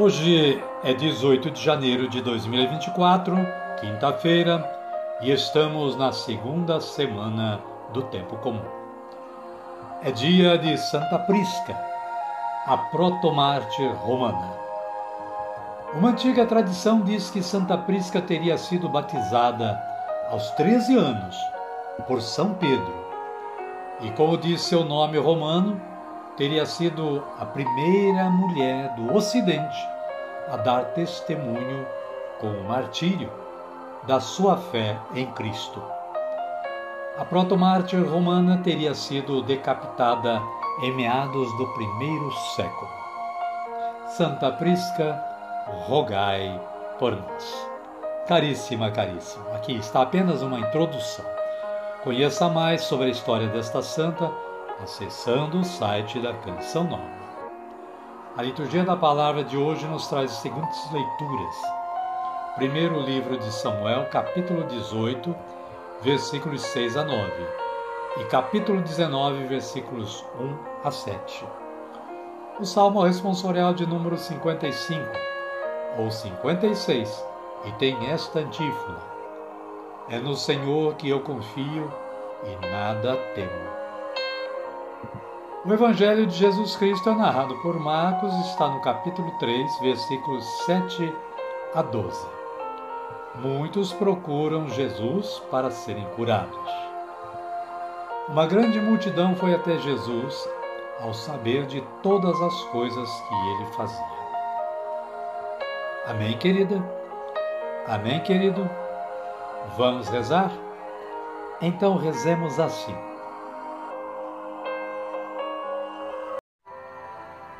Hoje é 18 de janeiro de 2024, quinta-feira, e estamos na segunda semana do Tempo Comum. É dia de Santa Prisca, a protomártir romana. Uma antiga tradição diz que Santa Prisca teria sido batizada aos 13 anos por São Pedro, e como diz seu nome romano, teria sido a primeira mulher do Ocidente a dar testemunho com o martírio da sua fé em Cristo. A protomártir romana teria sido decapitada em meados do primeiro século. Santa Prisca, rogai por nós. Caríssima, caríssima, aqui está apenas uma introdução. Conheça mais sobre a história desta santa acessando o site da Canção Nova. A liturgia da palavra de hoje nos traz as seguintes leituras. Primeiro livro de Samuel, capítulo 18, versículos 6 a 9, e capítulo 19, versículos 1 a 7. O salmo responsorial de número 55 ou 56 e tem esta antífona: É no Senhor que eu confio e nada temo. O Evangelho de Jesus Cristo é narrado por Marcos, está no capítulo 3, versículos 7 a 12. Muitos procuram Jesus para serem curados. Uma grande multidão foi até Jesus ao saber de todas as coisas que ele fazia. Amém, querida? Amém, querido? Vamos rezar? Então rezemos assim.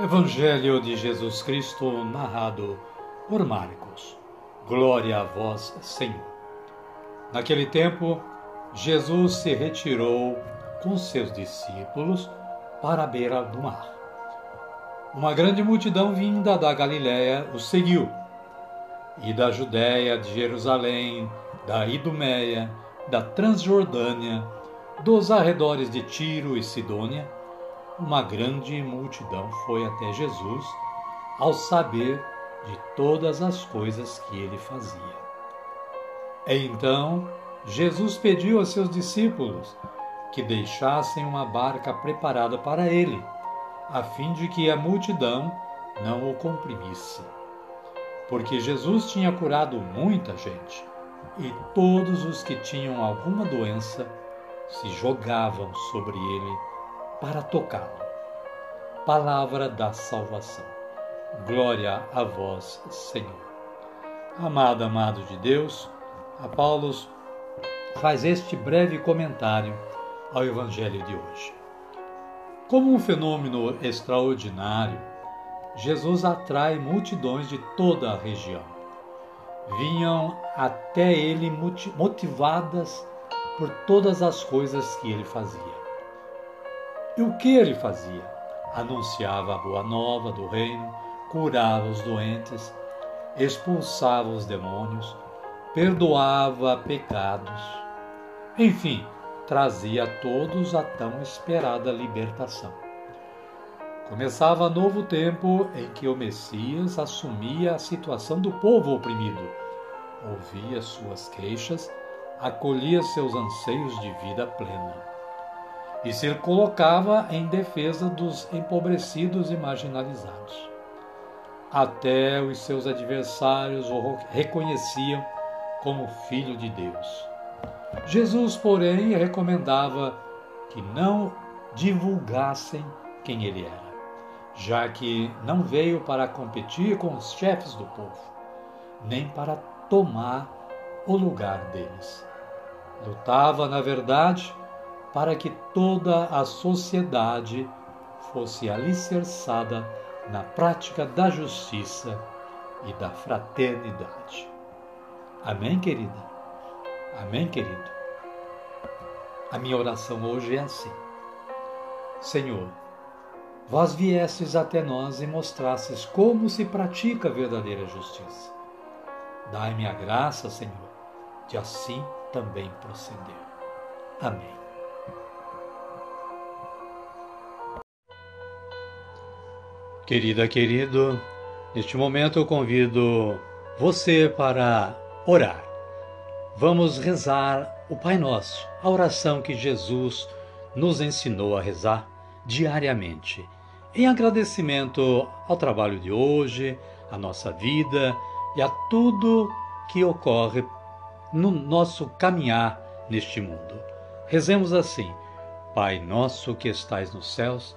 Evangelho de Jesus Cristo, narrado por Marcos. Glória a vós, Senhor. Naquele tempo, Jesus se retirou com seus discípulos para a beira do mar. Uma grande multidão vinda da Galiléia o seguiu, e da Judéia, de Jerusalém, da Idumeia, da Transjordânia, dos arredores de Tiro e Sidônia, uma grande multidão foi até Jesus ao saber de todas as coisas que ele fazia. Então Jesus pediu a seus discípulos que deixassem uma barca preparada para ele, a fim de que a multidão não o comprimisse. Porque Jesus tinha curado muita gente, e todos os que tinham alguma doença se jogavam sobre ele para tocá-lo. Palavra da salvação. Glória a vós, Senhor. Amado, amado de Deus, a Paulo faz este breve comentário ao Evangelho de hoje. Como um fenômeno extraordinário, Jesus atrai multidões de toda a região. Vinham até ele motivadas por todas as coisas que ele fazia. E o que ele fazia? Anunciava a boa nova do reino, curava os doentes, expulsava os demônios, perdoava pecados. Enfim, trazia a todos a tão esperada libertação. Começava novo tempo em que o Messias assumia a situação do povo oprimido, ouvia suas queixas, acolhia seus anseios de vida plena e se colocava em defesa dos empobrecidos e marginalizados. Até os seus adversários o reconheciam como Filho de Deus. Jesus, porém, recomendava que não divulgassem quem ele era, já que não veio para competir com os chefes do povo, nem para tomar o lugar deles. Lutava, na verdade, para que toda a sociedade fosse alicerçada na prática da justiça e da fraternidade. Amém, querida? Amém, querido? A minha oração hoje é assim: Senhor, vós viestes até nós e mostrastes como se pratica a verdadeira justiça. Dai-me a graça, Senhor, de assim também proceder. Amém. Querida, querido, neste momento eu convido você para orar. Vamos rezar o Pai Nosso, a oração que Jesus nos ensinou a rezar diariamente, em agradecimento ao trabalho de hoje, à nossa vida e a tudo que ocorre no nosso caminhar neste mundo. Rezemos assim: Pai nosso que estais nos céus,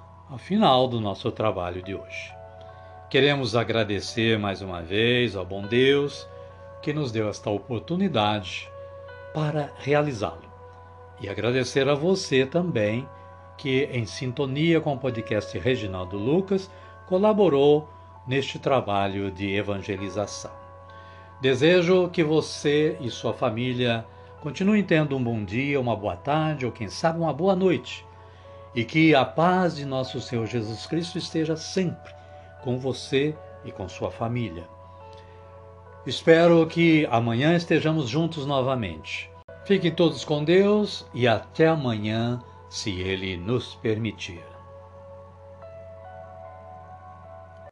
ao final do nosso trabalho de hoje. Queremos agradecer mais uma vez ao bom Deus que nos deu esta oportunidade para realizá-lo. E agradecer a você também que, em sintonia com o podcast Reginaldo Lucas, colaborou neste trabalho de evangelização. Desejo que você e sua família continuem tendo um bom dia, uma boa tarde ou, quem sabe, uma boa noite e que a paz de nosso Senhor Jesus Cristo esteja sempre com você e com sua família. Espero que amanhã estejamos juntos novamente. Fiquem todos com Deus e até amanhã, se Ele nos permitir.